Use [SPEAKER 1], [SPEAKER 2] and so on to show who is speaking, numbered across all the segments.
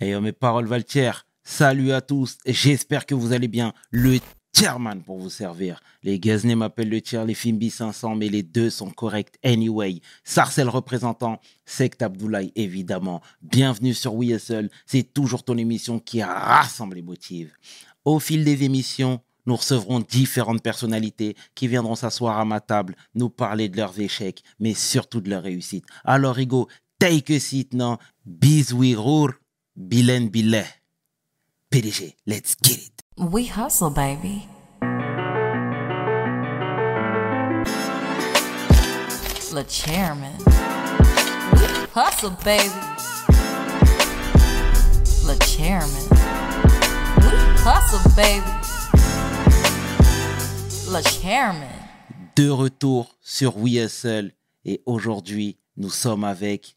[SPEAKER 1] Et mes paroles valent Salut à tous. J'espère que vous allez bien. Le chairman pour vous servir. Les Gaznés m'appellent le tiers, les Fimbi 500, mais les deux sont corrects anyway. Sarcel représentant, Sect Abdoulaye évidemment. Bienvenue sur WeSL. C'est toujours ton émission qui rassemble les motifs. Au fil des émissions, nous recevrons différentes personnalités qui viendront s'asseoir à ma table, nous parler de leurs échecs, mais surtout de leurs réussites. Alors, Rigo, take a seat now. Bisouirour. Bilen Billet. PDG, let's get it.
[SPEAKER 2] We hustle, baby. Le chairman. We hustle, baby. Le chairman. We hustle, baby. Le chairman.
[SPEAKER 1] De retour sur WeSL et aujourd'hui, nous sommes avec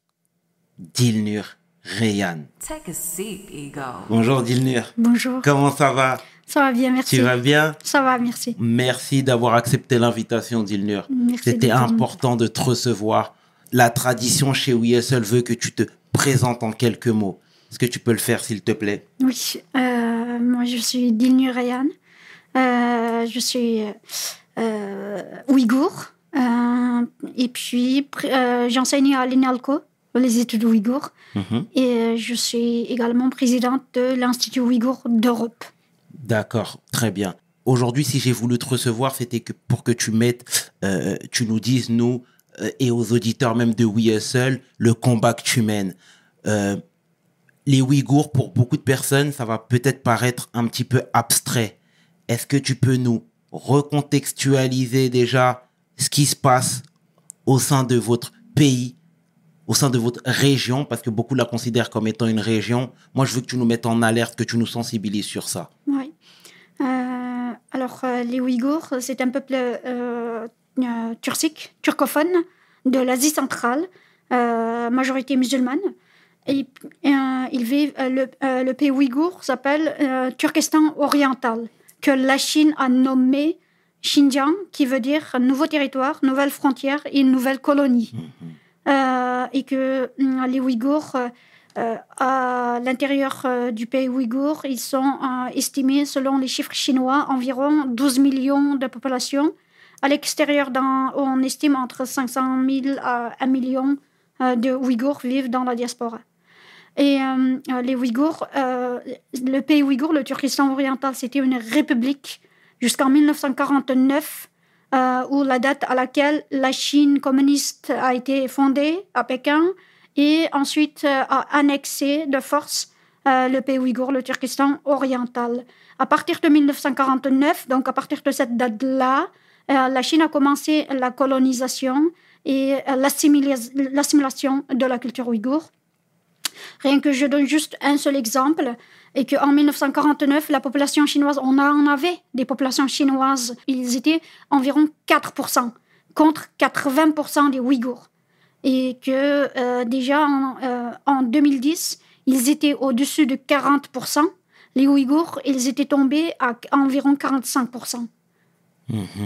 [SPEAKER 1] Dilnur Rayan.
[SPEAKER 2] Take a seat, Ego.
[SPEAKER 1] Bonjour Dilnur.
[SPEAKER 3] Bonjour.
[SPEAKER 1] Comment ça va?
[SPEAKER 3] Ça va bien, merci.
[SPEAKER 1] Tu vas bien?
[SPEAKER 3] Ça va, merci.
[SPEAKER 1] Merci d'avoir accepté l'invitation Dilnur.
[SPEAKER 3] Merci
[SPEAKER 1] C'était important de te recevoir. La tradition chez WeSL veut que tu te présentes en quelques mots. Est-ce que tu peux le faire s'il te plaît?
[SPEAKER 3] Oui, euh, moi je suis Dilnu Rayan. Euh, je suis euh, ouïghour. Euh, et puis euh, j'enseigne à l'INALCO, les études ouïghours.
[SPEAKER 1] Mhm.
[SPEAKER 3] Et euh, je suis également présidente de l'Institut ouïghour d'Europe.
[SPEAKER 1] D'accord, très bien. Aujourd'hui, si j'ai voulu te recevoir, c'était que pour que tu mettes, euh, tu nous dises, nous, euh, et aux auditeurs même de WeSL, le combat que tu mènes. Euh, les Ouïghours, pour beaucoup de personnes, ça va peut-être paraître un petit peu abstrait. Est-ce que tu peux nous recontextualiser déjà ce qui se passe au sein de votre pays, au sein de votre région, parce que beaucoup la considèrent comme étant une région. Moi, je veux que tu nous mettes en alerte, que tu nous sensibilises sur ça.
[SPEAKER 3] Oui. Euh, alors, euh, les Ouïghours, c'est un peuple euh, turcique, turcophone, de l'Asie centrale, majorité musulmane. Et, ils vivent, le, le pays ouïghour s'appelle Turkestan oriental, que la Chine a nommé Xinjiang, qui veut dire nouveau territoire, nouvelle frontière et nouvelle colonie. Euh, et que hum, les Ouïghours, euh, euh, à l'intérieur euh, du pays ouïghour, ils sont euh, estimés, selon les chiffres chinois, environ 12 millions de population. À l'extérieur, on estime entre 500 000 à 1 million euh, de Ouïghours vivent dans la diaspora. Et euh, euh, les Ouïghours, euh, le pays ouïghour, le Turkestan oriental, c'était une république jusqu'en 1949, euh, où la date à laquelle la Chine communiste a été fondée à Pékin, et ensuite euh, a annexé de force euh, le pays ouïghour, le Turkestan oriental. À partir de 1949, donc à partir de cette date-là, euh, la Chine a commencé la colonisation et l'assimilation de la culture ouïghour. Rien que je donne juste un seul exemple, et qu'en 1949, la population chinoise, on en avait des populations chinoises, ils étaient environ 4%, contre 80% des Ouïghours. Et que euh, déjà en, euh, en 2010, ils étaient au-dessus de 40%. Les Ouïghours, ils étaient tombés à environ 45%.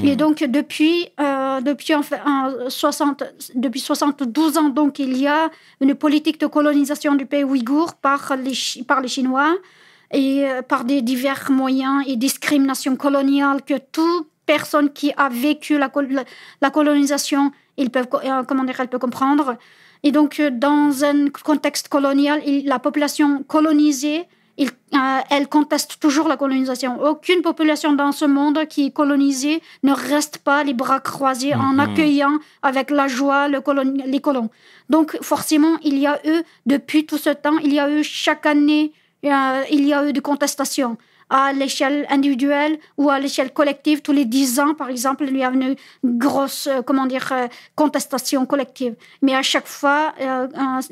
[SPEAKER 3] Et donc, depuis, euh, depuis, en en 60, depuis 72 ans, donc, il y a une politique de colonisation du pays ouïghour par les, par les Chinois et euh, par des divers moyens et discriminations coloniales que toute personne qui a vécu la, la, colonisation, ils peuvent, euh, comment dire, elle peut comprendre. Et donc, dans un contexte colonial, la population colonisée, euh, elle conteste toujours la colonisation. Aucune population dans ce monde qui est colonisée ne reste pas les bras croisés en
[SPEAKER 1] Mhm.
[SPEAKER 3] accueillant avec la joie le colon- les colons. Donc, forcément, il y a eu, depuis tout ce temps, il y a eu chaque année, euh, il y a eu des contestations à l'échelle individuelle ou à l'échelle collective. Tous les dix ans, par exemple, il y a une grosse, euh, comment dire, contestation collective. Mais à chaque fois, euh,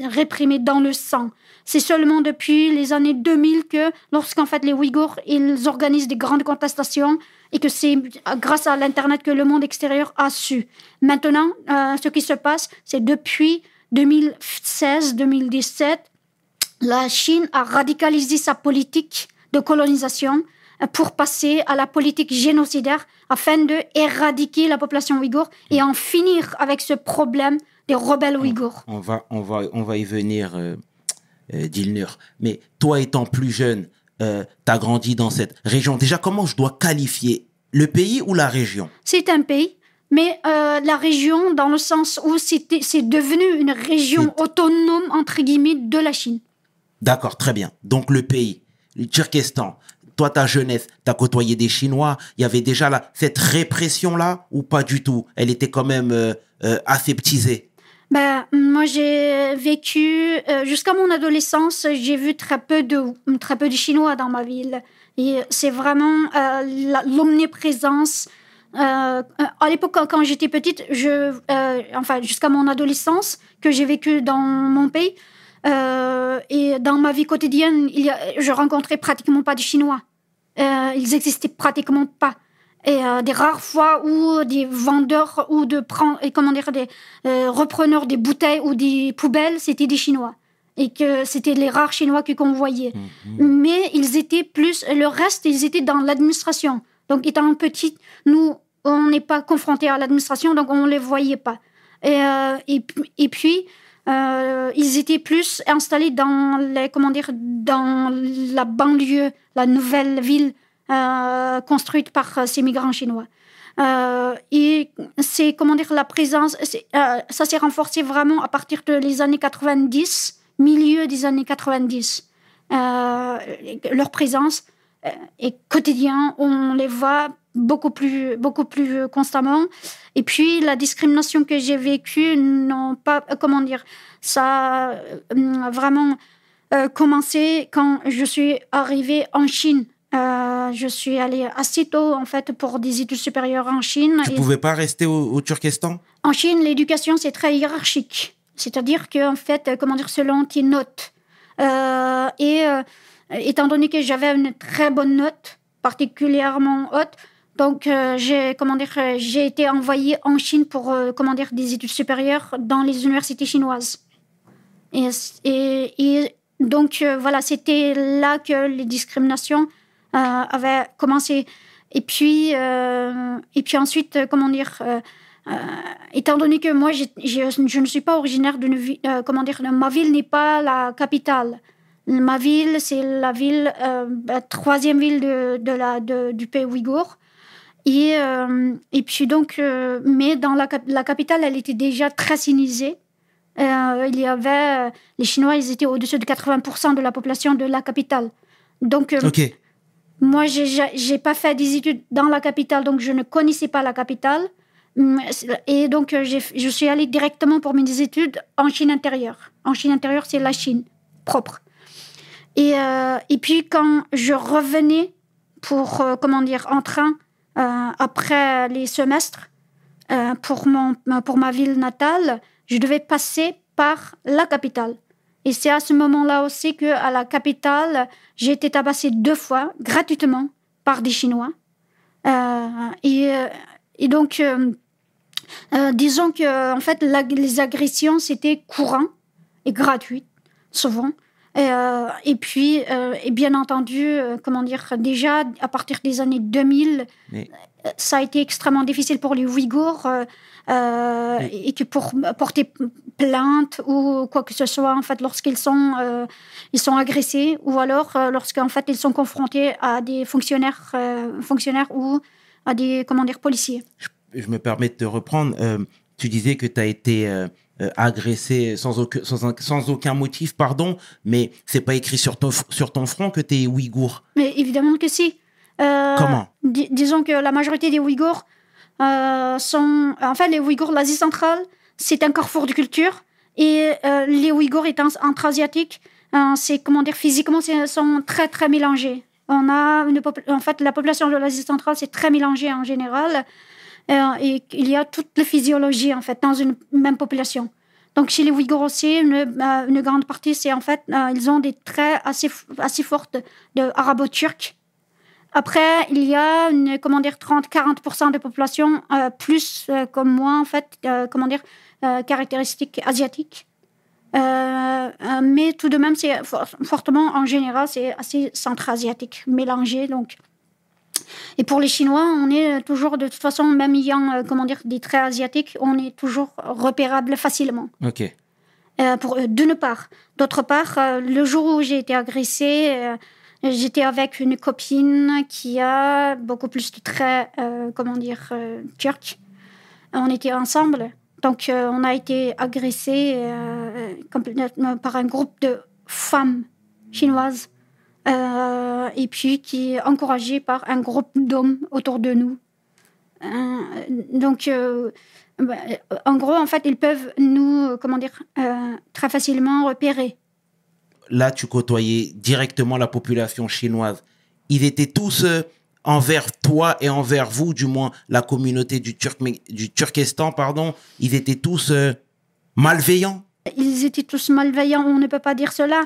[SPEAKER 3] réprimée dans le sang. C'est seulement depuis les années 2000 que, lorsqu'en fait les Ouïghours, ils organisent des grandes contestations et que c'est grâce à l'Internet que le monde extérieur a su. Maintenant, euh, ce qui se passe, c'est depuis 2016-2017, la Chine a radicalisé sa politique de colonisation euh, pour passer à la politique génocidaire afin de éradiquer la population ouïghour et en finir avec ce problème des rebelles ouïghours.
[SPEAKER 1] On va, on va, on va y venir. euh, euh, Dilnur. Mais toi, étant plus jeune, euh, tu as grandi dans cette région. Déjà, comment je dois qualifier le pays ou la région?
[SPEAKER 3] C'est un pays, mais euh, la région, dans le sens où c'est devenu une région autonome, entre guillemets, de la Chine.
[SPEAKER 1] D'accord, très bien. Donc le pays, le Turkestan. Toi, ta jeunesse, tu as côtoyé des Chinois. Il y avait déjà là, cette répression-là ou pas du tout? Elle était quand même euh, euh, aseptisée?
[SPEAKER 3] Ben, moi, j'ai vécu euh, jusqu'à mon adolescence. J'ai vu très peu de très peu de Chinois dans ma ville. Et c'est vraiment euh, l'omniprésence. Euh, à l'époque, quand, j'étais petite, je, enfin jusqu'à mon adolescence, que j'ai vécu dans mon pays, et dans ma vie quotidienne, il y a, je rencontrais pratiquement pas de Chinois. Ils existaient pratiquement pas. Et euh, des rares fois où des vendeurs ou de prend- et comment dire des euh, repreneurs des bouteilles ou des poubelles, c'était des Chinois. Et que c'était les rares Chinois qu'on voyait. Mais ils étaient plus, le reste, ils étaient dans l'administration. Donc, étant petite, nous, on n'est pas confrontés à l'administration, donc on ne les voyait pas. Et, euh, et, puis- et puis, euh, ils étaient plus installés dans, les, comment dire, dans la banlieue, la nouvelle ville euh, construite par euh, ces migrants chinois. Euh, et c'est, comment dire, la présence, ça s'est renforcé vraiment à partir de les années 90, milieu des années 90. Euh, leur présence est quotidienne, on les voit beaucoup plus, beaucoup plus constamment. Et puis la discrimination que j'ai vécue, non pas, comment dire, ça a vraiment commencé quand je suis arrivée en Chine. Euh, je suis allée assez tôt en fait pour des études supérieures en Chine.
[SPEAKER 1] Tu
[SPEAKER 3] Et-
[SPEAKER 1] pouvais pas rester au, au Turkestan?
[SPEAKER 3] En Chine, l'éducation, c'est très hiérarchique. C'est-à-dire qu'en fait, euh, comment dire, selon tes notes. Euh, et euh, étant donné que j'avais une très bonne note, particulièrement haute, donc j'ai, comment dire, j'ai été envoyée en Chine pour, comment dire, des études supérieures dans les universités chinoises. Et, et, et donc, voilà, c'était là que les discriminations euh, avaient commencé. Et puis, euh, et puis ensuite, euh, comment dire, étant donné que moi, j'ai- je ne suis pas originaire d'une ville, comment dire, ma ville n'est pas la capitale. Ma ville, c'est la ville, la troisième ville de, de la, du pays ouïghour. Et, et puis donc, mais dans la, la capitale, elle était déjà très sinisée. Il y avait, les Chinois, ils étaient au-dessus de 80% de la population de la capitale. Donc, euh,
[SPEAKER 1] Ok.
[SPEAKER 3] Moi, j'ai j'ai pas fait des études dans la capitale, donc je ne connaissais pas la capitale. Hum, Et donc, euh, je suis allée directement pour mes études en Chine intérieure. En Chine intérieure, c'est la Chine propre. Et, euh, puis, quand je revenais pour, euh, comment dire, en train, après les semestres, pour, mon, pour ma ville natale, je devais passer par la capitale. Et c'est à ce moment-là aussi que à la capitale, j'ai été tabassée deux fois gratuitement par des Chinois. Euh, et, euh, et donc, euh, euh, disons que en fait, la- les agressions c'était courant et gratuit, souvent. Et, et puis, et bien entendu, comment dire, déjà à partir des années 2000,
[SPEAKER 1] Mais-
[SPEAKER 3] euh, ça a été extrêmement difficile pour les Ouïghours euh, et que pour porter plainte ou quoi que ce soit, en fait, lorsqu'ils sont, euh, ils sont agressés ou alors euh, lorsqu'en fait ils sont confrontés à des fonctionnaires, euh, fonctionnaires ou à des comment dire policiers.
[SPEAKER 1] Je me permets de te reprendre. Tu disais que tu as été agressé sans aucun, sans, un- sans aucun motif, pardon, mais c'est pas écrit sur ton, sur ton front que tu es ouïghour.
[SPEAKER 3] Mais évidemment que si.
[SPEAKER 1] Comment?
[SPEAKER 3] di- Disons que la majorité des Ouïghours euh, sont. En fait, les Ouïghours, l'Asie centrale, c'est un carrefour de culture. Et euh, les Ouïghours étant intra-asiatiques, euh, c'est, comment dire, physiquement, sont très, très mélangés. On a en fait, la population de l'Asie centrale, c'est très mélangé en général. Euh, et il y a toute la physiologie, en fait, dans une même population. Donc, chez les Ouïghours aussi, une, grande partie, c'est en fait, ils ont des traits assez, assez forts de, de arabo-turcs. Après, il y a une, comment dire, 30-40% de population, euh, plus euh, comme moi, en fait, euh, comment dire, euh, caractéristiques asiatiques. Mais tout de même, c'est for- fortement, en général, c'est assez centra-asiatique, mélangé. Donc. Et pour les Chinois, on est toujours, de toute façon, même ayant, comment dire, des traits asiatiques, on est toujours repérable facilement.
[SPEAKER 1] Ok.
[SPEAKER 3] pour d'une part. D'autre part, le jour où j'ai été agressée, j'étais avec une copine qui a beaucoup plus de traits, euh, comment dire, euh, turcs. On était ensemble. Donc, euh, on a été complètement par un groupe de femmes chinoises. et puis qui est encouragé par un groupe d'hommes autour de nous. Donc, bah, en gros, en fait, ils peuvent nous, comment dire, très facilement repérer.
[SPEAKER 1] Là, tu côtoyais directement la population chinoise. Ils étaient tous euh, envers toi et envers vous, du moins la communauté du, Turkestan, pardon. Ils étaient tous euh, malveillants.
[SPEAKER 3] Ils étaient tous malveillants, on ne peut pas dire cela.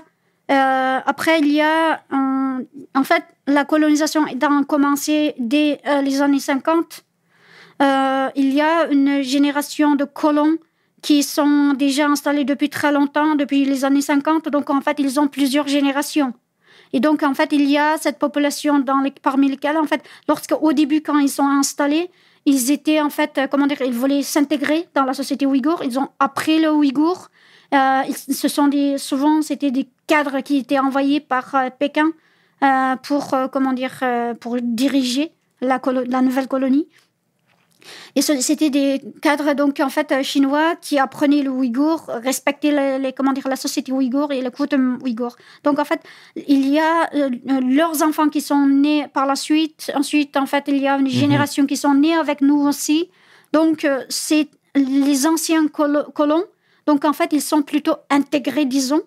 [SPEAKER 3] Euh, après, il y a, en fait, la colonisation étant commencée dès les années 50, euh, il y a une génération de colons qui sont déjà installés depuis très longtemps, depuis les années 50. Donc, en fait, ils ont plusieurs générations. Et donc, en fait, il y a cette population parmi lesquelles, en fait, lorsque, au début, quand ils sont installés, ils étaient, en fait, euh, comment dire, ils voulaient s'intégrer dans la société ouïghour. Ils ont appris le ouïghour. Euh, ce sont souvent, c'était des cadres qui étaient envoyés par euh, Pékin pour, comment dire, pour diriger la nouvelle colonie. Et c'était des cadres donc en fait euh, chinois qui apprenaient le ouïghour, respectaient les, les- comment dire la société ouïghour et le coutume ouïghour. Donc en fait, il y a euh, euh, leurs enfants qui sont nés par la suite. Ensuite, en fait, il y a une génération qui sont nés avec nous aussi. Donc euh, c'est les anciens colo- colons. Donc en fait, ils sont plutôt intégrés, disons.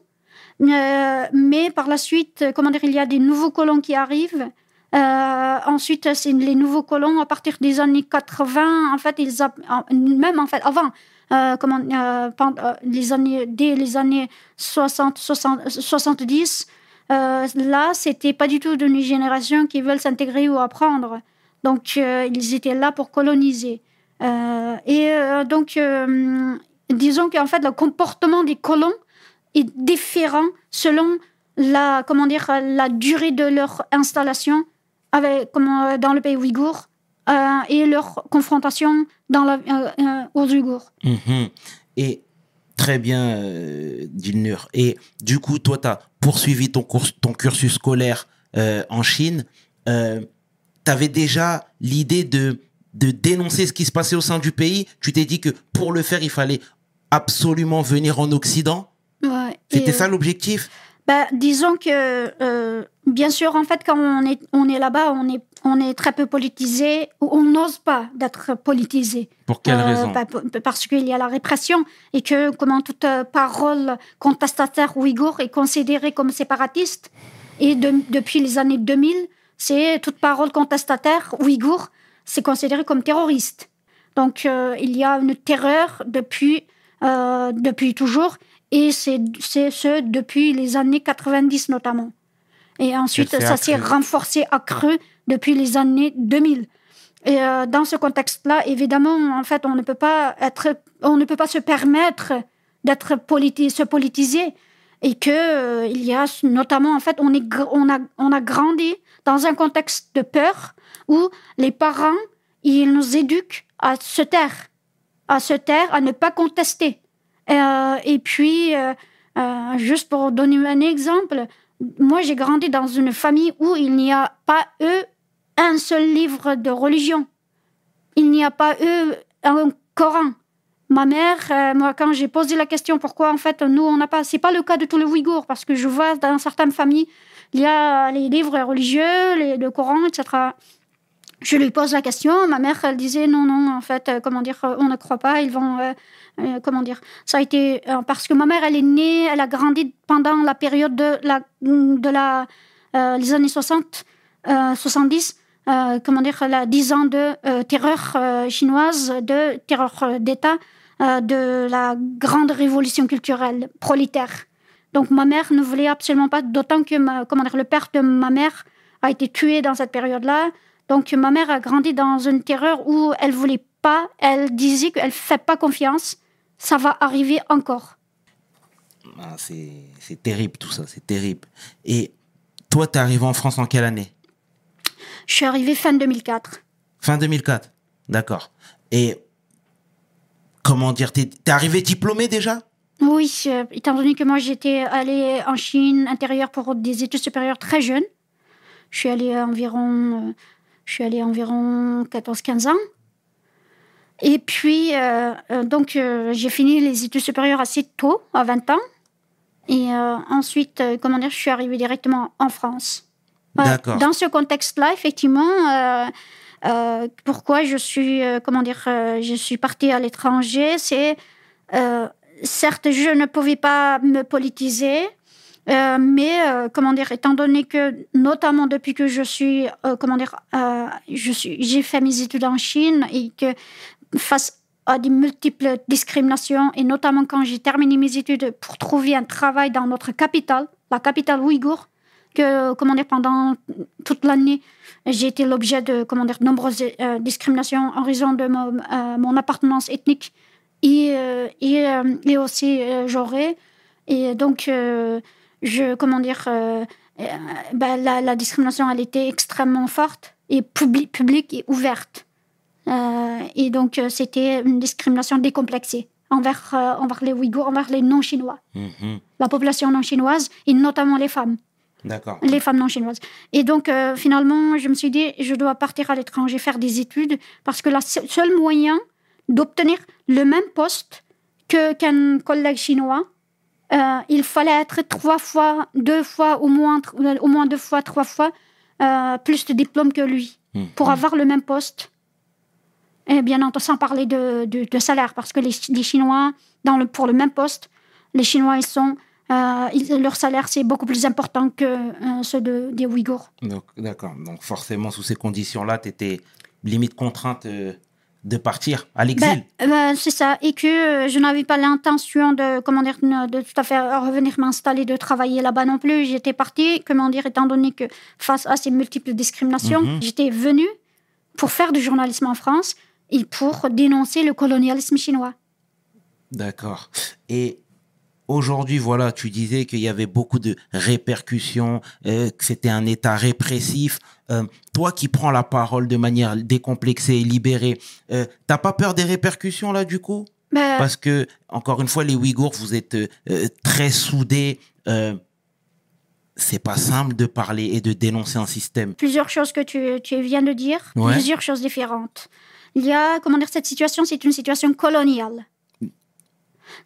[SPEAKER 3] Euh, mais par la suite, comment dire, il y a des nouveaux colons qui arrivent. Euh, ensuite, les nouveaux colons à partir des années 80. En fait, ils même en fait avant, euh, comment euh, euh, les années dès les années 60, 60 70. euh, là, c'était pas du tout d'une génération qui veulent s'intégrer ou apprendre. Donc, ils étaient là pour coloniser. Et donc, disons qu'en fait, le comportement des colons est différent selon la, comment dire, la durée de leur installation avec, comment, dans le pays ouïghour euh, et leur confrontation dans la, euh, euh, aux Ouïghours.
[SPEAKER 1] Mhm. Et très bien, euh, Dilnur. Et du coup, toi, tu as poursuivi ton, cours- ton cursus scolaire euh, en Chine. Euh, tu avais déjà l'idée de, de dénoncer ce qui se passait au sein du pays. Tu t'es dit que pour le faire, il fallait absolument venir en Occident.
[SPEAKER 3] Ouais.
[SPEAKER 1] C'était ça l'objectif?
[SPEAKER 3] Bah, disons que, euh, bien sûr, en fait, quand on est, on est là-bas, on est, on est très peu politisé, ou on n'ose pas d'être politisé.
[SPEAKER 1] Pour quelle
[SPEAKER 3] Euh,
[SPEAKER 1] raison
[SPEAKER 3] bah, Parce qu'il y a la répression et que comment toute euh, parole contestataire ouïghour est considérée comme séparatiste. Et de- depuis les années 2000, c'est toute parole contestataire ouïghour, c'est considéré comme terroriste. Donc euh, il y a une terreur depuis, euh, depuis toujours et c'est ce depuis les années 90 notamment. Et ensuite, ça s'est renforcé, accru depuis les années 2000. Et euh, dans ce contexte-là, évidemment, en fait, on ne peut pas être, on ne peut pas se permettre d'être politi se politiser et que euh, il y a notamment, en fait, on est, on a, on a grandi dans un contexte de peur où les parents, ils nous éduquent à se taire, à se taire, à ne pas contester. Euh, et puis, euh, euh, juste pour donner un exemple, moi, j'ai grandi dans une famille où il n'y a pas eu un seul livre de religion. Il n'y a pas eu un Coran. Ma mère, moi, quand j'ai posé la question pourquoi, en fait, nous, on n'a pas. C'est pas le cas de tous les Ouïghours, parce que je vois dans certaines familles, il y a les livres religieux, les, le Coran, etc. Je lui pose la question, ma mère, elle disait non, non, en fait, euh, comment dire, euh, on ne croit pas, ils vont. euh, euh, comment dire Ça a été. parce que ma mère, elle est née, elle a grandi pendant la période de la. De la les années 60, euh, 70, euh, comment dire, la 10 ans de terreur chinoise, de terreur d'État, de la grande révolution culturelle prolétaire. Donc ma mère ne voulait absolument pas, d'autant que ma- comment dire, le père de ma mère a été tué dans cette période-là. Donc ma mère a grandi dans une terreur où elle voulait pas, elle disait qu'elle fait pas confiance, ça va arriver encore.
[SPEAKER 1] Ah, c'est terrible tout ça, c'est terrible. Et toi, t'es arrivé en France en quelle année?
[SPEAKER 3] Je suis arrivée fin 2004.
[SPEAKER 1] Fin 2004. D'accord. Et comment dire, t'es t'es arrivé diplômé déjà?
[SPEAKER 3] Oui, euh, étant donné que moi j'étais allée en Chine intérieure pour des études supérieures très jeune. Je suis allée environ, euh, je suis allée environ 14-15 ans. Et puis, euh, euh, donc, euh, j'ai fini les études supérieures assez tôt, à 20 ans. Et euh, ensuite, comment dire, je suis arrivée directement en France. Dans ce contexte-là, effectivement, pourquoi je suis, comment dire, je suis partie à l'étranger, c'est certes, je ne pouvais pas me politiser, euh, mais euh, comment dire, étant donné que, notamment depuis que je suis, euh, comment dire, je suis, j'ai fait mes études en Chine et que face à des multiples discriminations et notamment quand j'ai terminé mes études pour trouver un travail dans notre capitale, la capitale ouïghour, que comment dire pendant toute l'année j'ai été l'objet de comment dire nombreuses discriminations en raison de mon, appartenance ethnique et et, et aussi genrée et donc je comment dire euh, euh, ben, la, la discrimination elle était extrêmement forte et publi- publique et ouverte Euh, et donc c'était une discrimination décomplexée envers euh, envers les Ouïghours envers les non chinois
[SPEAKER 1] Mhm.
[SPEAKER 3] la population non chinoise et notamment les femmes
[SPEAKER 1] D'accord.
[SPEAKER 3] les femmes non chinoises. Et donc, euh, finalement, je me suis dit, je dois partir à l'étranger faire des études parce que le seul moyen d'obtenir le même poste que qu'un collègue chinois, euh, il fallait être trois fois, deux fois, au moins, tr- au moins deux fois, trois fois euh, plus de diplômes que lui
[SPEAKER 1] Mhm.
[SPEAKER 3] pour avoir le même poste. Et bien entendu, sans parler de, de, de salaire, parce que les, les Chinois, dans le, pour le même poste, les Chinois, ils sont, euh, ils- leur salaire, c'est beaucoup plus important que euh, ceux de, des Ouïghours.
[SPEAKER 1] Donc, d'accord. Donc, forcément, sous ces conditions-là, tu étais limite contrainte euh, de partir à l'exil.
[SPEAKER 3] Ben, ben, c'est ça, et que euh, je n'avais pas l'intention de, comment dire, de tout à fait revenir m'installer, de travailler là-bas non plus. J'étais partie, comment dire, étant donné que face à ces multiples discriminations,
[SPEAKER 1] Mhm.
[SPEAKER 3] j'étais venue pour faire du journalisme en France et pour dénoncer le colonialisme chinois.
[SPEAKER 1] D'accord. Et aujourd'hui, voilà, tu disais qu'il y avait beaucoup de répercussions, euh, que c'était un État répressif. Euh, toi qui prends la parole de manière décomplexée et libérée, euh, t'as pas peur des répercussions là du coup?
[SPEAKER 3] Ben,
[SPEAKER 1] Parce que, encore une fois, les Ouïghours, vous êtes euh, très soudés. C'est pas simple de parler et de dénoncer un système.
[SPEAKER 3] plusieurs choses que tu, tu viens de dire,
[SPEAKER 1] Ouais.
[SPEAKER 3] plusieurs choses différentes. Il y a, comment dire, cette situation, c'est une situation coloniale.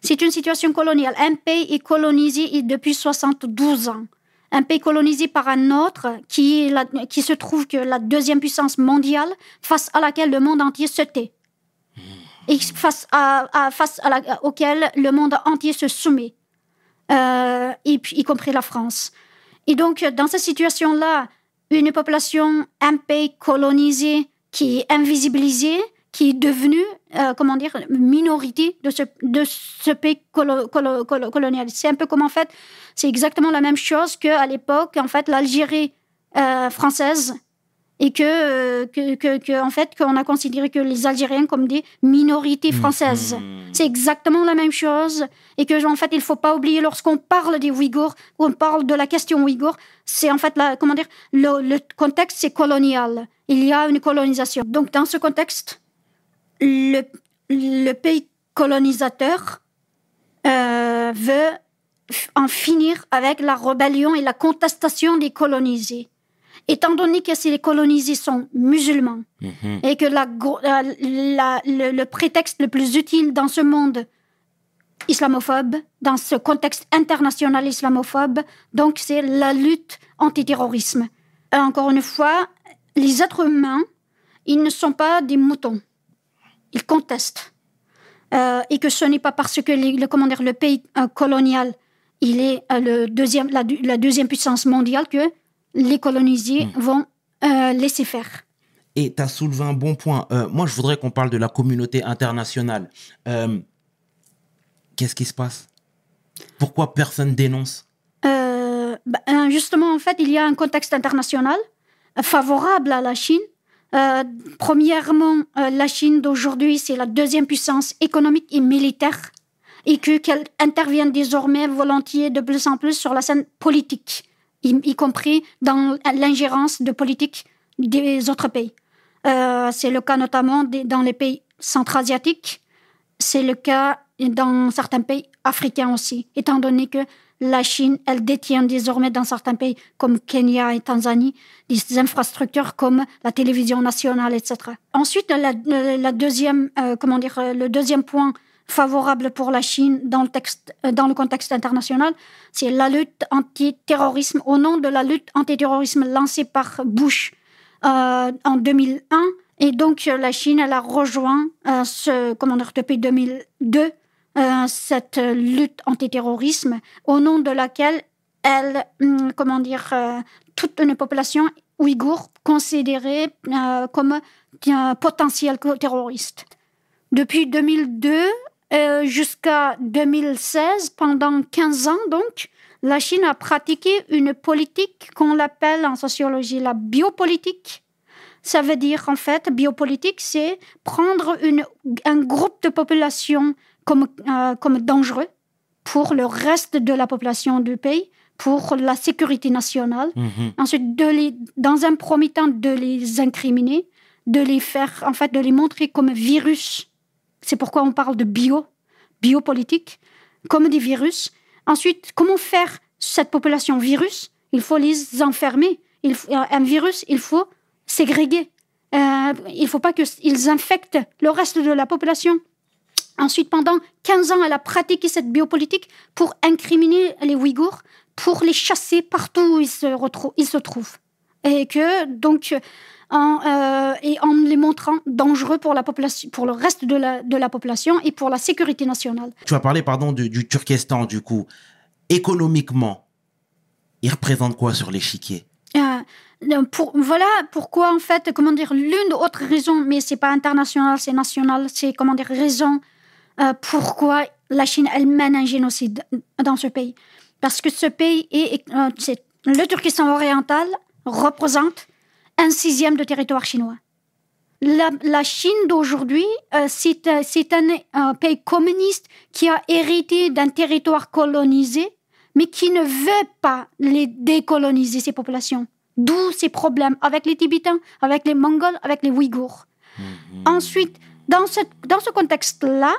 [SPEAKER 3] C'est une situation coloniale. Un pays est colonisé depuis 72 ans. Un pays colonisé par un autre qui, est la- qui se trouve que la deuxième puissance mondiale face à laquelle le monde entier se tait. Et face, à, à- face à la- auquel le monde entier se soumet. Euh, et y compris la France. Et donc, dans cette situation-là, une population, un pays colonisé qui est invisibilisé, qui est devenu, euh, comment dire, minorité de ce, de ce pays colo- colo- colo- colonial. C'est un peu comme, en fait, c'est exactement la même chose qu'à l'époque, en fait, l'Algérie euh, française, et que, euh, que, que, que, en fait, qu'on a considéré que les Algériens comme des minorités françaises.
[SPEAKER 1] Mhm.
[SPEAKER 3] C'est exactement la même chose. Et que, en fait, il faut pas oublier, lorsqu'on parle des Ouïghours, on parle de la question Ouïghour, c'est en fait, la, comment dire, le, le contexte, c'est colonial. Il y a une colonisation. Donc, dans ce contexte, le, le pays colonisateur euh, veut en finir avec la rébellion et la contestation des colonisés. Étant donné que si les colonisés sont musulmans,
[SPEAKER 1] Mhm.
[SPEAKER 3] et que la, gro- la- la- le, le prétexte le plus utile dans ce monde islamophobe, dans ce contexte international islamophobe, donc c'est la lutte antiterrorisme. Et encore une fois, les êtres humains, ils ne sont pas des moutons. Ils contestent. Euh, et que ce n'est pas parce que les- le, comment dire, le pays euh, colonial, il est euh, le deuxième, la, deuxième puissance mondiale que les colonisés vont euh, laisser faire.
[SPEAKER 1] Et tu as soulevé un bon point. Moi, je voudrais qu'on parle de la communauté internationale. Qu'est-ce qui se passe? Pourquoi personne dénonce?
[SPEAKER 3] Bah, justement, en fait, il y a un contexte international favorable à la Chine. Euh, premièrement, euh, la Chine d'aujourd'hui, c'est la deuxième puissance économique et militaire et que qu'elle intervient désormais volontiers de plus en plus sur la scène politique, y, compris dans l'ingérence de politique des autres pays. Euh, c'est le cas notamment dans les pays centra-asiatiques. C'est le cas dans certains pays africains aussi, étant donné que la Chine, elle détient désormais dans certains pays comme Kenya et Tanzanie des infrastructures comme la télévision nationale, etc. Ensuite, la, la deuxième, euh, comment dire, euh, le deuxième point favorable pour la Chine dans le, euh, contexte international, c'est la lutte antiterrorisme au nom de la lutte antiterrorisme lancée par Bush euh, en 2001. Et donc, la Chine, elle a rejoint euh, ce, comment dire, depuis 2002 euh, cette lutte antiterrorisme au nom de laquelle elle, hum, comment dire, euh, toute une population ouïghour considérée euh, comme un potentiel terroriste. Depuis 2002 euh, jusqu'à 2016, pendant 15 ans donc, la Chine a pratiqué une politique qu'on appelle en sociologie la biopolitique. Ça veut dire en fait, biopolitique, c'est prendre une, un groupe de population comme, euh, comme dangereux pour le reste de la population du pays, pour la sécurité nationale.
[SPEAKER 1] Mhm.
[SPEAKER 3] Ensuite, de les, dans un premier temps, de les incriminer, de les faire, en fait, de les montrer comme virus. C'est pourquoi on parle de bio, biopolitique, comme des virus. Ensuite, comment faire cette population virus? Il faut les enfermer. Il, faut- un virus, il faut ségréguer. Euh, il ne faut pas qu'ils infectent le reste de la population. Ensuite, pendant 15 ans, elle a pratiqué cette biopolitique pour incriminer les Ouïghours, pour les chasser partout où ils se, retrou- ils se trouvent. Et que, donc, en, euh, et en les montrant dangereux pour, la population, pour le reste de la, de la population et pour la sécurité nationale.
[SPEAKER 1] Tu as parlé, pardon, du, du Turkestan, du coup. Économiquement, il représente quoi sur l'échiquier?
[SPEAKER 3] Euh, pour, voilà pourquoi, en fait, comment dire, l'une autre raison, mais c'est pas international, c'est national, c'est, comment dire, raison euh, pourquoi la Chine, elle mène un génocide dans ce pays? Parce que ce pays est, euh, le Turkestan oriental représente un sixième de territoire chinois. La, la Chine d'aujourd'hui, euh, c'est, un- pays communiste qui a hérité d'un territoire colonisé, mais qui ne veut pas les décoloniser, ces populations. D'où ces problèmes avec les Tibétains, avec les Mongols, avec les Ouïghours. Ensuite, dans, cette, dans ce contexte-là,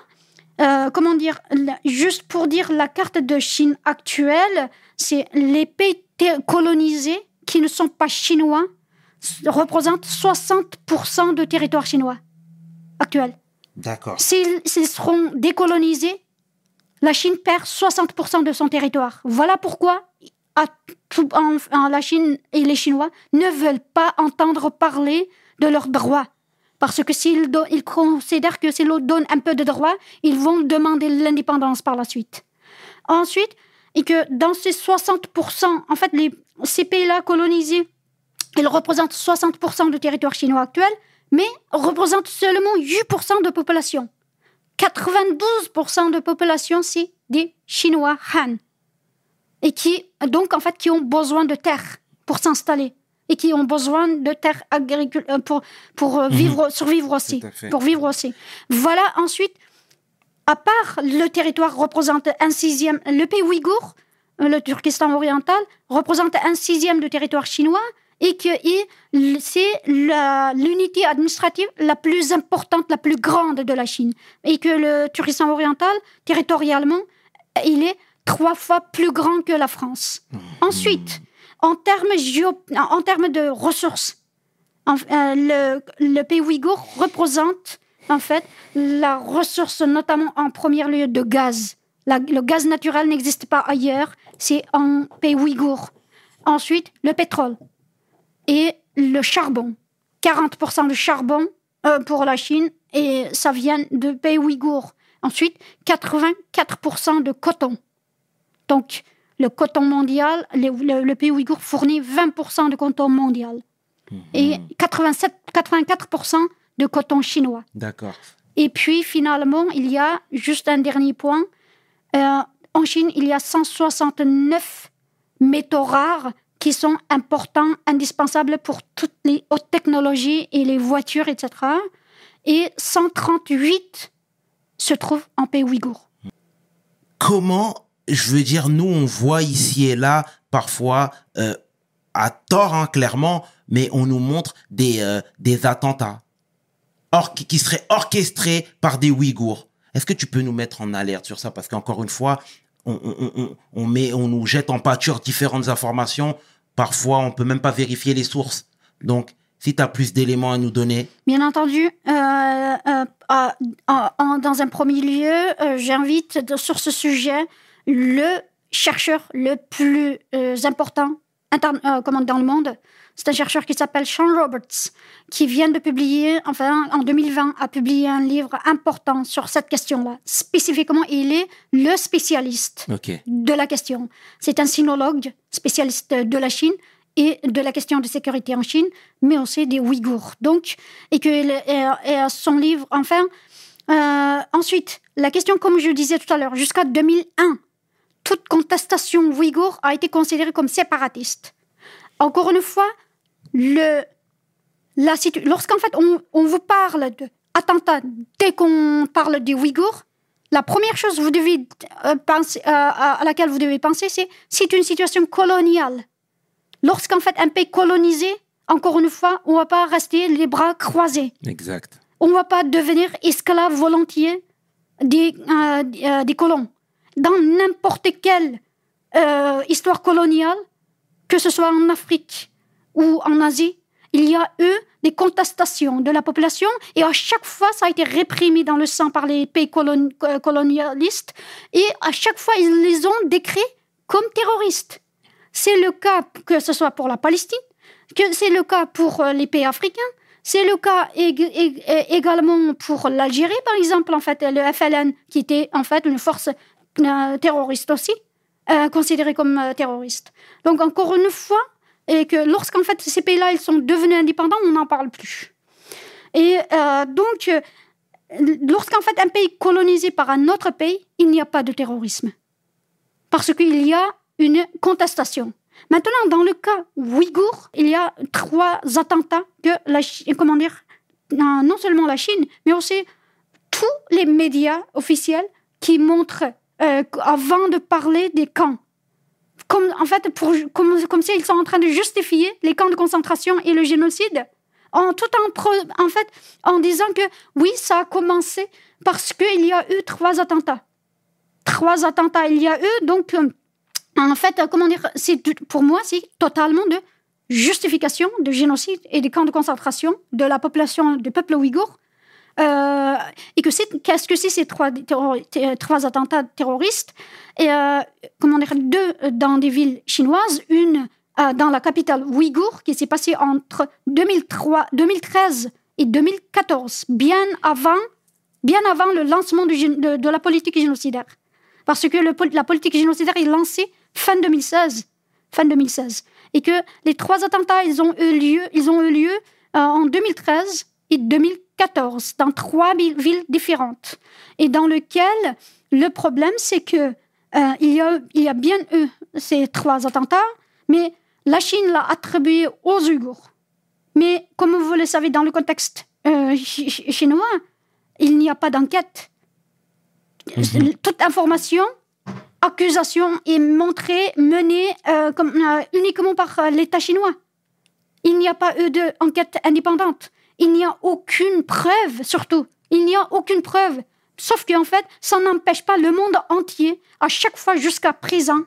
[SPEAKER 3] euh, comment dire, juste pour dire la carte de Chine actuelle, c'est les pays colonisés qui ne sont pas chinois représentent 60% de territoire chinois actuel.
[SPEAKER 1] D'accord.
[SPEAKER 3] S'ils s'ils seront décolonisés, la Chine perd 60% de son territoire. Voilà pourquoi à tout- en- en- la Chine et les Chinois ne veulent pas entendre parler de leurs droits. Parce que s'ils considèrent que si l'autre donne un peu de droits, ils vont demander l'indépendance par la suite. Ensuite, et que dans ces 60%, en fait, ces pays-là colonisés, ils représentent 60% du territoire chinois actuel, mais représentent seulement 8% de population. 92% de population, c'est des Chinois Han. Et qui, donc, en fait, qui ont besoin de terre pour s'installer. Et qui ont besoin de terre agricole euh, pour, pour euh, vivre, survivre aussi. Pour vivre aussi. Voilà, ensuite, à part le territoire représente un sixième, le pays ouïghour, le Turkestan oriental, représente un sixième du territoire chinois et que c'est l'unité administrative la plus importante, la plus grande de la Chine. Et que le Turkestan oriental, territorialement, il est trois fois plus grand que la France. Ensuite, en termes, géo- en termes de ressources, euh, le, pays ouïghour représente en fait la ressource, notamment en premier lieu de gaz. Le gaz naturel n'existe pas ailleurs, c'est en pays ouïghour. Ensuite, le pétrole et le charbon. 40% de charbon euh, pour la Chine et ça vient de pays ouïghours. Ensuite, 84% de coton. Donc, le coton mondial, le, le- le pays ouïghour fournit 20% de coton mondial et 87, 84% de coton chinois.
[SPEAKER 1] D'accord.
[SPEAKER 3] Et puis finalement, il y a juste un dernier point. Euh, en Chine, il y a 169 métaux rares qui sont importants, indispensables pour toutes les hautes technologies et les voitures, etc. Et 138 se trouvent en pays ouïghour.
[SPEAKER 1] Comment, je veux dire, nous, on voit ici et là, parfois, euh, à tort, hein, clairement, mais on nous montre des, euh, des attentats qui, seraient orchestrés par des Ouïghours. Est-ce que tu peux nous mettre en alerte sur ça? Parce qu'encore une fois, on, on- on- on on nous jette en pâture différentes informations. Parfois, on peut même pas vérifier les sources. Donc, si tu as plus d'éléments à nous donner,
[SPEAKER 3] Bien entendu, euh, en- en- dans un premier lieu, j'invite sur ce sujet le chercheur le plus euh, important euh, comment, dans le monde. C'est un chercheur qui s'appelle Sean Roberts, qui vient de publier, enfin en 2020, a publié un livre important sur cette question-là. Spécifiquement, il est le spécialiste de la question. C'est un sinologue spécialiste de la Chine et de la question de sécurité en Chine, mais aussi des Ouïghours. Donc, et que et, et son livre, enfin, euh, ensuite, la question, comme je disais tout à l'heure, jusqu'à 2001, toute contestation ouïghour a été considérée comme séparatiste. Encore une fois, le, la lorsqu'en fait on, on vous parle de attentats, dès qu'on parle des Ouïghours, la première chose vous devez, euh, penser, euh, à, laquelle vous devez penser, c'est c'est une situation coloniale. Lorsqu'en fait un pays colonisé, encore une fois, on ne va pas rester les bras croisés.
[SPEAKER 1] Exact.
[SPEAKER 3] On ne va pas devenir esclave volontiers des, euh, des colons. Dans n'importe quelle euh, histoire coloniale, que ce soit en Afrique ou en Asie, il y a eu des contestations de la population et à chaque fois ça a été réprimé dans le sang par les pays euh, colonialistes et à chaque fois ils les ont décrits comme terroristes. C'est le cas que ce soit pour la Palestine, que c'est le cas pour euh, les pays africains, c'est le cas ég- ég- également pour l'Algérie par exemple en fait le FLN qui était en fait une force terroriste aussi euh, considérée comme euh, terroriste. Donc encore une fois et que lorsqu'en fait ces pays-là ils sont devenus indépendants, on n'en parle plus. Et euh, donc euh, lorsqu'en fait un pays est colonisé par un autre pays, il n'y a pas de terrorisme parce qu'il y a une contestation. Maintenant, dans le cas ouïghour, il y a trois attentats que la Chine, comment dire, non seulement la Chine, mais aussi tous les médias officiels qui montrent, euh, avant de parler des camps, comme, en fait, comme, comme si ils sont en train de justifier les camps de concentration et le génocide, en tout en, en disant que oui, ça a commencé parce qu'il y a eu trois attentats. Trois attentats, il y a eu, donc, euh, en fait, comment dire, pour moi, c'est totalement de justification de génocide et des camps de concentration de la population du peuple ouïghour. Euh, et que qu'est-ce que c'est ces trois, trois attentats terroristes? Euh, comment dire deux dans des villes chinoises une euh, dans la capitale ouïghour qui s'est passée entre 2003 2013 et 2014 bien avant bien avant le lancement de, la politique génocidaire. Parce que la politique génocidaire est lancée fin 2016 fin 2016 et que les trois attentats ils ont eu lieu ils ont eu lieu euh, en 2013 et 2014 dans trois vi- villes différentes et dans lequel le problème c'est que euh, il, y a, il y a bien eu ces trois attentats mais la Chine l'a attribué aux Ouïghours mais comme vous le savez dans le contexte euh, chi- chi- chinois il n'y a pas d'enquête
[SPEAKER 1] Mhm.
[SPEAKER 3] toute information accusation est montrée, menée euh, comme, euh, uniquement par euh, l'État chinois. Il n'y a pas eu d'enquête indépendante. Il n'y a aucune preuve, surtout. Il n'y a aucune preuve. Sauf qu'en fait, ça n'empêche pas le monde entier, à chaque fois jusqu'à présent,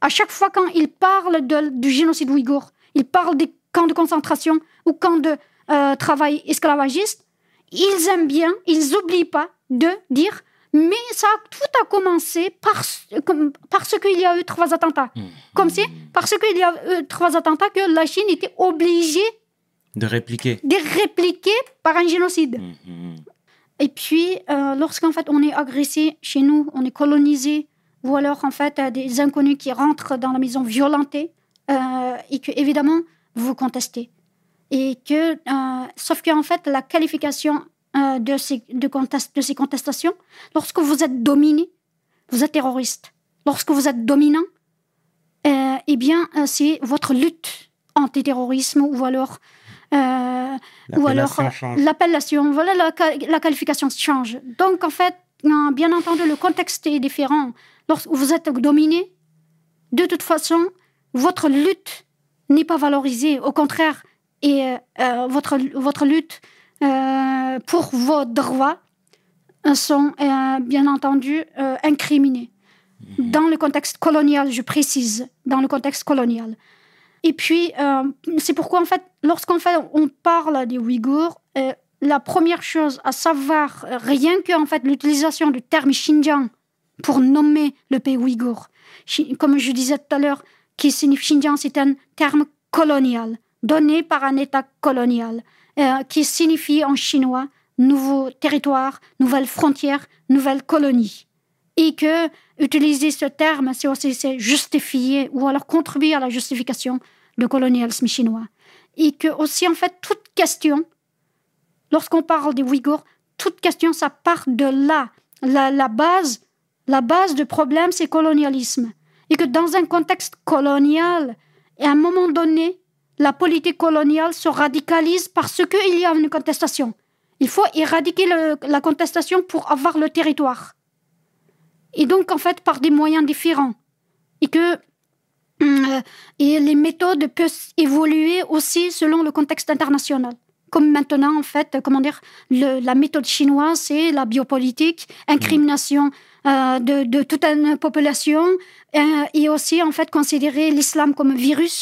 [SPEAKER 3] à chaque fois quand il parle de- du génocide ouïghour, il parle des camps de concentration ou camps de euh, travail esclavagiste, ils aiment bien, ils n'oublient pas de dire mais ça tout a commencé parce, parce qu'il y a eu trois attentats. Comme si, parce qu'il y a eu trois attentats, que la Chine était obligée
[SPEAKER 1] De répliquer.
[SPEAKER 3] de répliquer par un génocide.
[SPEAKER 1] Mhm.
[SPEAKER 3] Et puis, euh, lorsqu'en fait on est agressé chez nous, on est colonisé, ou alors en fait euh, des inconnus qui rentrent dans la maison violentés, euh, et que évidemment vous contestez. Et que, euh, sauf qu'en fait la qualification euh, de, ces, de, contest- de ces contestations, lorsque vous êtes dominé, vous êtes terroriste. Lorsque vous êtes dominant, eh bien c'est votre lutte antiterrorisme ou alors ou alors
[SPEAKER 1] L'appellation
[SPEAKER 3] euh, voilà la, ca- la qualification change. Donc en fait, euh, bien entendu, le contexte est différent. Lorsque vous êtes dominé, de toute façon, votre lutte n'est pas valorisée. Au contraire, et euh, euh, votre, votre lutte euh, pour vos droits euh, sont euh, bien entendu euh, incriminés. Dans le contexte colonial, je précise, dans le contexte colonial. Et puis, euh, c'est pourquoi, en fait, lorsqu'on fait, on parle des Ouïghours, euh, la première chose à savoir, euh, rien que en fait, l'utilisation du terme Xinjiang pour nommer le pays ouïghour, comme je disais tout à l'heure, qui signifie Xinjiang, c'est un terme colonial, donné par un État colonial, qui signifie en chinois nouveau territoire, nouvelle frontière, nouvelle colonie. Et que utiliser ce terme, c'est aussi c'est justifier ou alors contribuer à la justification du colonialisme chinois. Et que aussi, en fait, toute question, lorsqu'on parle des Ouïghours, toute question, ça part de là. La, la base, la base du problème, c'est colonialisme. Et que dans un contexte colonial, à un moment donné, la politique coloniale se radicalise parce qu'il y a une contestation. Il faut éradiquer le- la contestation pour avoir le territoire. Et donc, en fait, par des moyens différents. Et que euh, et les méthodes peuvent évoluer aussi selon le contexte international. Comme maintenant, en fait, comment dire, le- la méthode chinoise, c'est la biopolitique, incrimination euh, de, de toute une population, euh, et aussi, en fait, considérer l'islam comme virus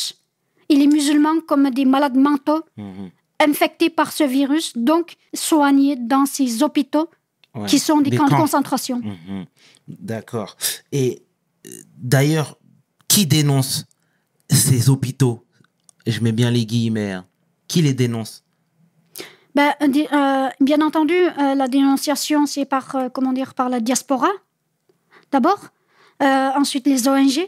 [SPEAKER 3] et les musulmans comme des malades mentaux
[SPEAKER 1] Mhm.
[SPEAKER 3] infectés par ce virus, donc soignés dans ces hôpitaux
[SPEAKER 1] Ouais.
[SPEAKER 3] qui sont des,
[SPEAKER 1] Des
[SPEAKER 3] camps, de concentration.
[SPEAKER 1] Mhm. D'accord. Et euh, d'ailleurs, qui dénonce ces hôpitaux? Je mets bien les guillemets. hein. Qui les dénonce?
[SPEAKER 3] Ben, euh, bien entendu, euh, la dénonciation, c'est par, euh, comment dire, par la diaspora, d'abord, Euh, ensuite les ONG,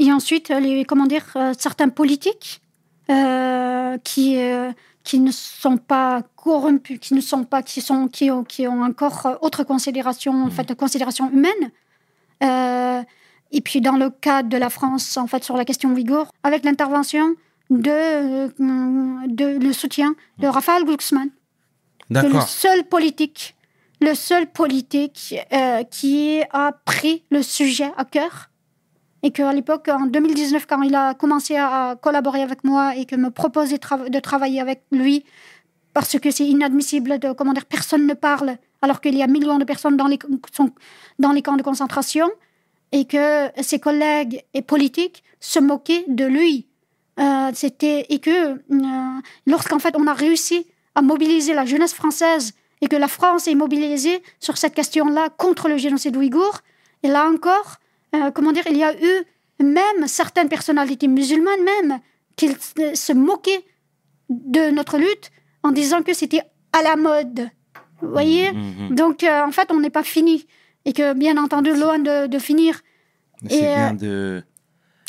[SPEAKER 3] et ensuite les, comment dire, euh, certains politiques euh, qui, euh, qui ne sont pas corrompus, qui ne sont pas, qui sont, qui ont, qui ont encore euh, autre considération, en fait, considération humaine. Euh, et puis dans le cas de la France, en fait, sur la question ouïghour, avec l'intervention de, euh, de le soutien de Raphaël Glucksmann, le seul politique, le seul politique euh, qui a pris le sujet à cœur. Et qu'à l'époque, en 2019, quand il a commencé à, collaborer avec moi et que me proposait tra- de travailler avec lui, parce que c'est inadmissible de, comment dire, personne ne parle, alors qu'il y a millions de personnes dans les, sont dans les camps de concentration, et que ses collègues et politiques se moquaient de lui. Euh, c'était et que euh, lorsqu'en fait on a réussi à mobiliser la jeunesse française et que la France est mobilisée sur cette question-là contre le génocide ouïghour, et là encore, euh, comment dire, il y a eu même certaines personnalités musulmanes même qui se moquaient de notre lutte en disant que c'était à la mode. Vous voyez
[SPEAKER 1] Mhm.
[SPEAKER 3] Donc euh, en fait, on n'est pas fini. Et que bien entendu, loin de, de finir,
[SPEAKER 1] C'est
[SPEAKER 3] et,
[SPEAKER 1] bien
[SPEAKER 3] euh,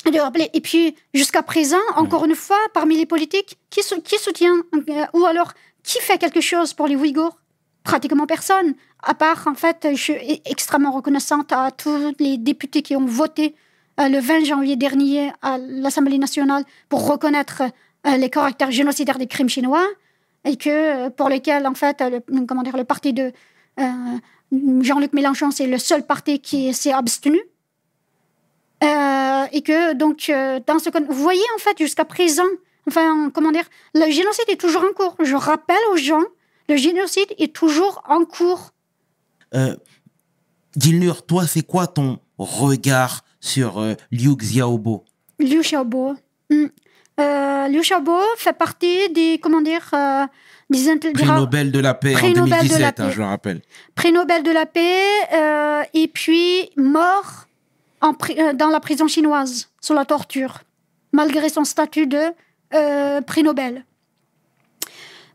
[SPEAKER 1] de.
[SPEAKER 3] de rappeler. Et puis, jusqu'à présent, encore une fois, parmi les politiques, qui, sou- qui soutient euh, ou alors qui fait quelque chose pour les Ouïghours? Pratiquement personne. À part, en fait, je suis e- extrêmement reconnaissante à tous les députés qui ont voté euh, le 20 janvier dernier à l'Assemblée nationale pour reconnaître euh, les caractères génocidaires des crimes chinois et que euh, pour lesquels, en fait, le, comment dire, le parti de Jean-Luc Mélenchon, c'est le seul parti qui s'est abstenu. Et que donc dans ce vous voyez en fait jusqu'à présent enfin comment dire le génocide est toujours en cours je rappelle aux gens le génocide est toujours en cours
[SPEAKER 1] Euh, Dilnur, toi, c'est quoi ton regard sur euh, Liu Xiaobo?
[SPEAKER 3] Liu Xiaobo Hmm. Euh, Liu Xiaobo fait partie des comment dire euh, des
[SPEAKER 1] Prix Nobel de la paix en
[SPEAKER 3] Prix Nobel de la
[SPEAKER 1] 2017, hein, je le rappelle.
[SPEAKER 3] prix Nobel de la paix euh, et puis mort en dans la prison chinoise sous la torture malgré son statut de prix Nobel.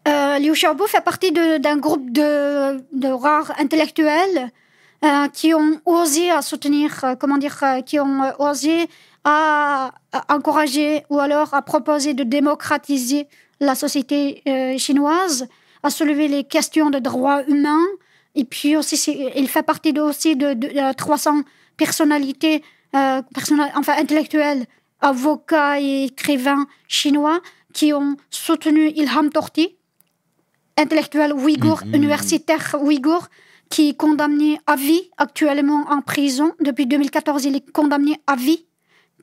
[SPEAKER 3] Euh, Liu Xiaobo fait partie d'un groupe de, rares intellectuels euh, qui ont osé à soutenir, euh, comment dire, euh, qui ont osé à, encourager ou alors à proposer de démocratiser la société chinoise, à soulever les questions de droits humains. Et puis aussi, il fait partie aussi de, de, euh, 300 personnalités, personna- enfin intellectuelles, avocats et écrivains chinois qui ont soutenu Ilham Tohti, intellectuel ouïghour,
[SPEAKER 1] Mhm.
[SPEAKER 3] universitaire ouïghour, qui est condamné à vie actuellement en prison. Depuis 2014, il est condamné à vie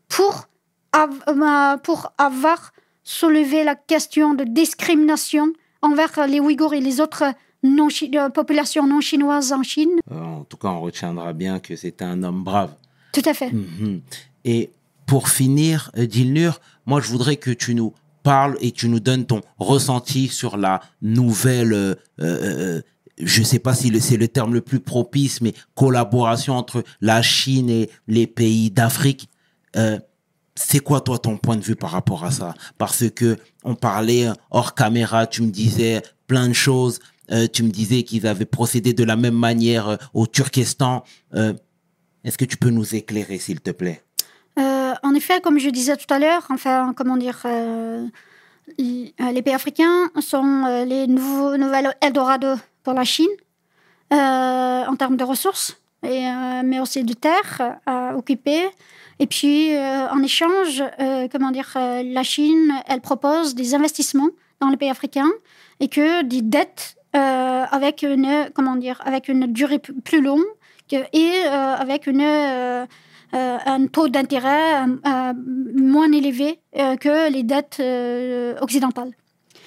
[SPEAKER 3] pour, av- euh, pour avoir soulevé la question de discrimination envers les Ouïghours et les autres non chi- de population non chinoise en Chine.
[SPEAKER 1] En tout cas, on retiendra bien que c'était un homme brave.
[SPEAKER 3] Tout à fait.
[SPEAKER 1] Mhm. Et pour finir, euh, Dilnur, moi, je voudrais que tu nous parles et tu nous donnes ton ressenti sur la nouvelle, euh, euh, je sais pas si c'est le terme le plus propice, mais collaboration entre la Chine et les pays d'Afrique. Euh, c'est quoi toi ton point de vue par rapport à ça? Parce que on parlait hors caméra, tu me disais plein de choses. tu me disais qu'ils avaient procédé de la même manière au Turkestan. Est-ce que tu peux nous éclairer, s'il te plaît?
[SPEAKER 3] Euh, en effet, comme je disais tout à l'heure, enfin, comment dire, euh, euh, les pays africains sont les nouveaux, nouvelles Eldorado pour la Chine en termes de ressources, mais aussi de terres à occuper. Et puis, en échange, comment dire, la Chine, elle propose des investissements dans les pays africains et que des dettes avec une, comment dire, avec une durée plus longue et avec une un taux d'intérêt euh, euh, moins élevé euh, que les dettes euh, occidentales.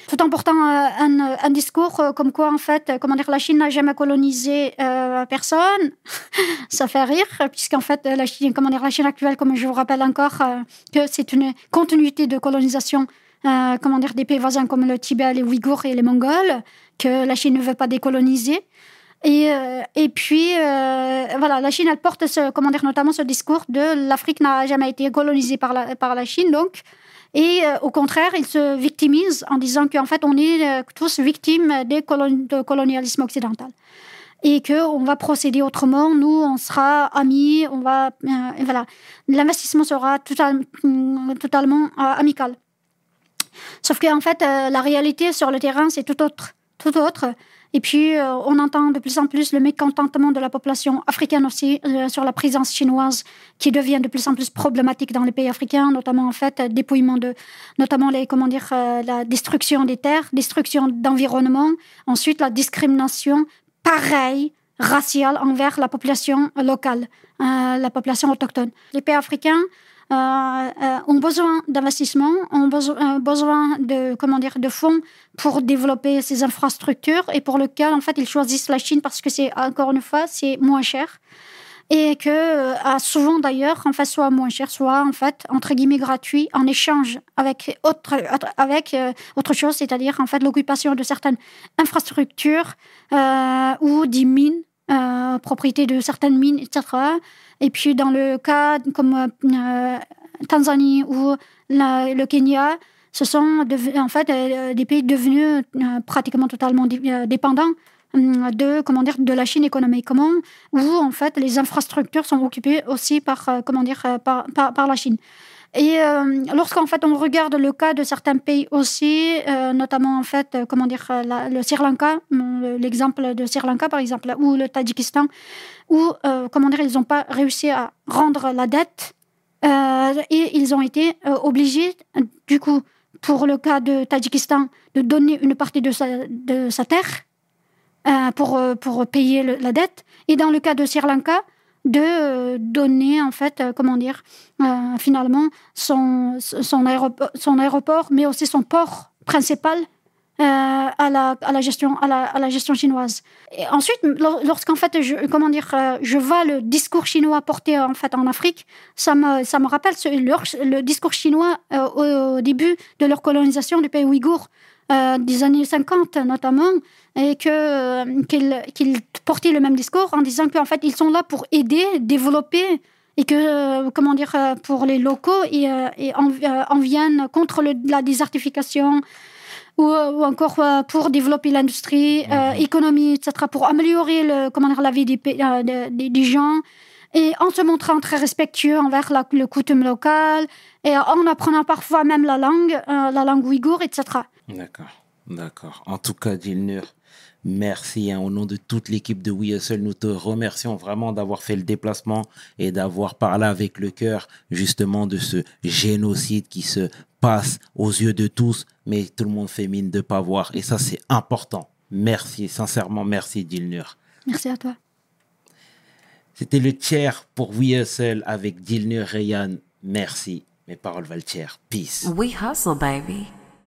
[SPEAKER 3] Tout en portant euh, un, discours euh, comme quoi, en fait, euh, comment la Chine n'a jamais colonisé euh, personne, ça fait rire, puisqu'en fait, euh, la Chine, comment la Chine actuelle, comme je vous rappelle encore, euh, que c'est une continuité de colonisation, euh, des pays voisins comme le Tibet, les Ouïghours et les Mongols, que la Chine ne veut pas décoloniser. Et, euh, et puis, euh, voilà, la Chine, elle porte comment dire, notamment ce discours de l'Afrique n'a jamais été colonisée par la, par la Chine, donc. Et euh, au contraire, il se victimise en disant qu'en fait, on est tous victimes des colon de colonialisme occidental. Et qu'on va procéder autrement, nous, on sera amis, on va. voilà. L'investissement sera hum, totalement amical. Sauf qu'en fait, la réalité sur le terrain, c'est tout autre. Tout autre. Et puis, euh, on entend de plus en plus le mécontentement de la population africaine aussi euh, sur la présence chinoise qui devient de plus en plus problématique dans les pays africains, notamment en fait, dépouillement de, notamment les, comment dire, euh, la destruction des terres, destruction d'environnement, ensuite la discrimination, pareil, raciale envers la population locale, euh, la population autochtone. Les pays africains ont besoin d'investissement, ont besoin, euh, besoin de, comment dire, de fonds pour développer ces infrastructures et pour lequel, en fait, ils choisissent la Chine parce que c'est, encore une fois, c'est moins cher. Et que, euh, souvent d'ailleurs, en fait, soit moins cher, soit, en fait, entre guillemets, gratuit, en échange avec autre, avec, euh, autre chose, c'est-à-dire, en fait, l'occupation de certaines infrastructures euh, ou des mines, euh, propriété de certaines mines, etc. Et puis, dans le cas comme euh, Tanzanie ou le Kenya, ce sont en fait euh, des pays devenus euh, pratiquement totalement dé- euh, dépendants hum, de comment dire de la Chine économiquement où en fait les infrastructures sont occupées aussi par euh, comment dire euh, par la Chine et euh, lorsqu'en fait on regarde le cas de certains pays aussi euh, notamment en fait euh, comment dire le Sri Lanka l'exemple de Sri Lanka par exemple ou le Tadjikistan où comment dire ils n'ont pas réussi à rendre la dette et ils ont été obligés, du coup, pour le cas de Tadjikistan, de donner une partie de sa, de sa terre pour, pour payer la dette. Et dans le cas de Sri Lanka, de euh, donner, en fait, euh, comment dire, euh, finalement, son, son, aéroport, mais aussi son port principal à, la, à, la gestion, à, la, à la gestion chinoise. Et ensuite, lor- lorsqu'en fait, je, comment dire, je vois le discours chinois porté en fait en Afrique, ça me, ça me rappelle le discours chinois au, au début de leur colonisation du pays ouïghour, euh, des années 50 notamment, et que, euh, qu'ils, portaient le même discours en disant qu'en fait, ils sont là pour aider, développer, et que, euh, comment dire, pour les locaux, et, et en, en viennent contre le- la désertification, ou, ou encore pour développer l'industrie, euh, économie, etc., pour améliorer le, comment dire, la vie des, euh, des- des- des gens, et en se montrant très respectueux envers la- le coutume local, et en apprenant parfois même la langue, euh, la langue ouïghour, etc.
[SPEAKER 1] D'accord, d'accord. En tout cas, Dilnur, merci. hein. au nom de toute l'équipe de We Hustle, nous te remercions vraiment d'avoir fait le déplacement et d'avoir parlé avec le cœur justement de ce génocide qui se passe aux yeux de tous, mais tout le monde fait mine de pas voir. Et ça, c'est important. Merci, sincèrement, merci, Dilnur.
[SPEAKER 3] Merci à toi.
[SPEAKER 1] C'était le tiers pour We Hustle avec Dilnur Rayan. Merci. Mes paroles valent tiers. Peace.
[SPEAKER 2] We hustle, baby.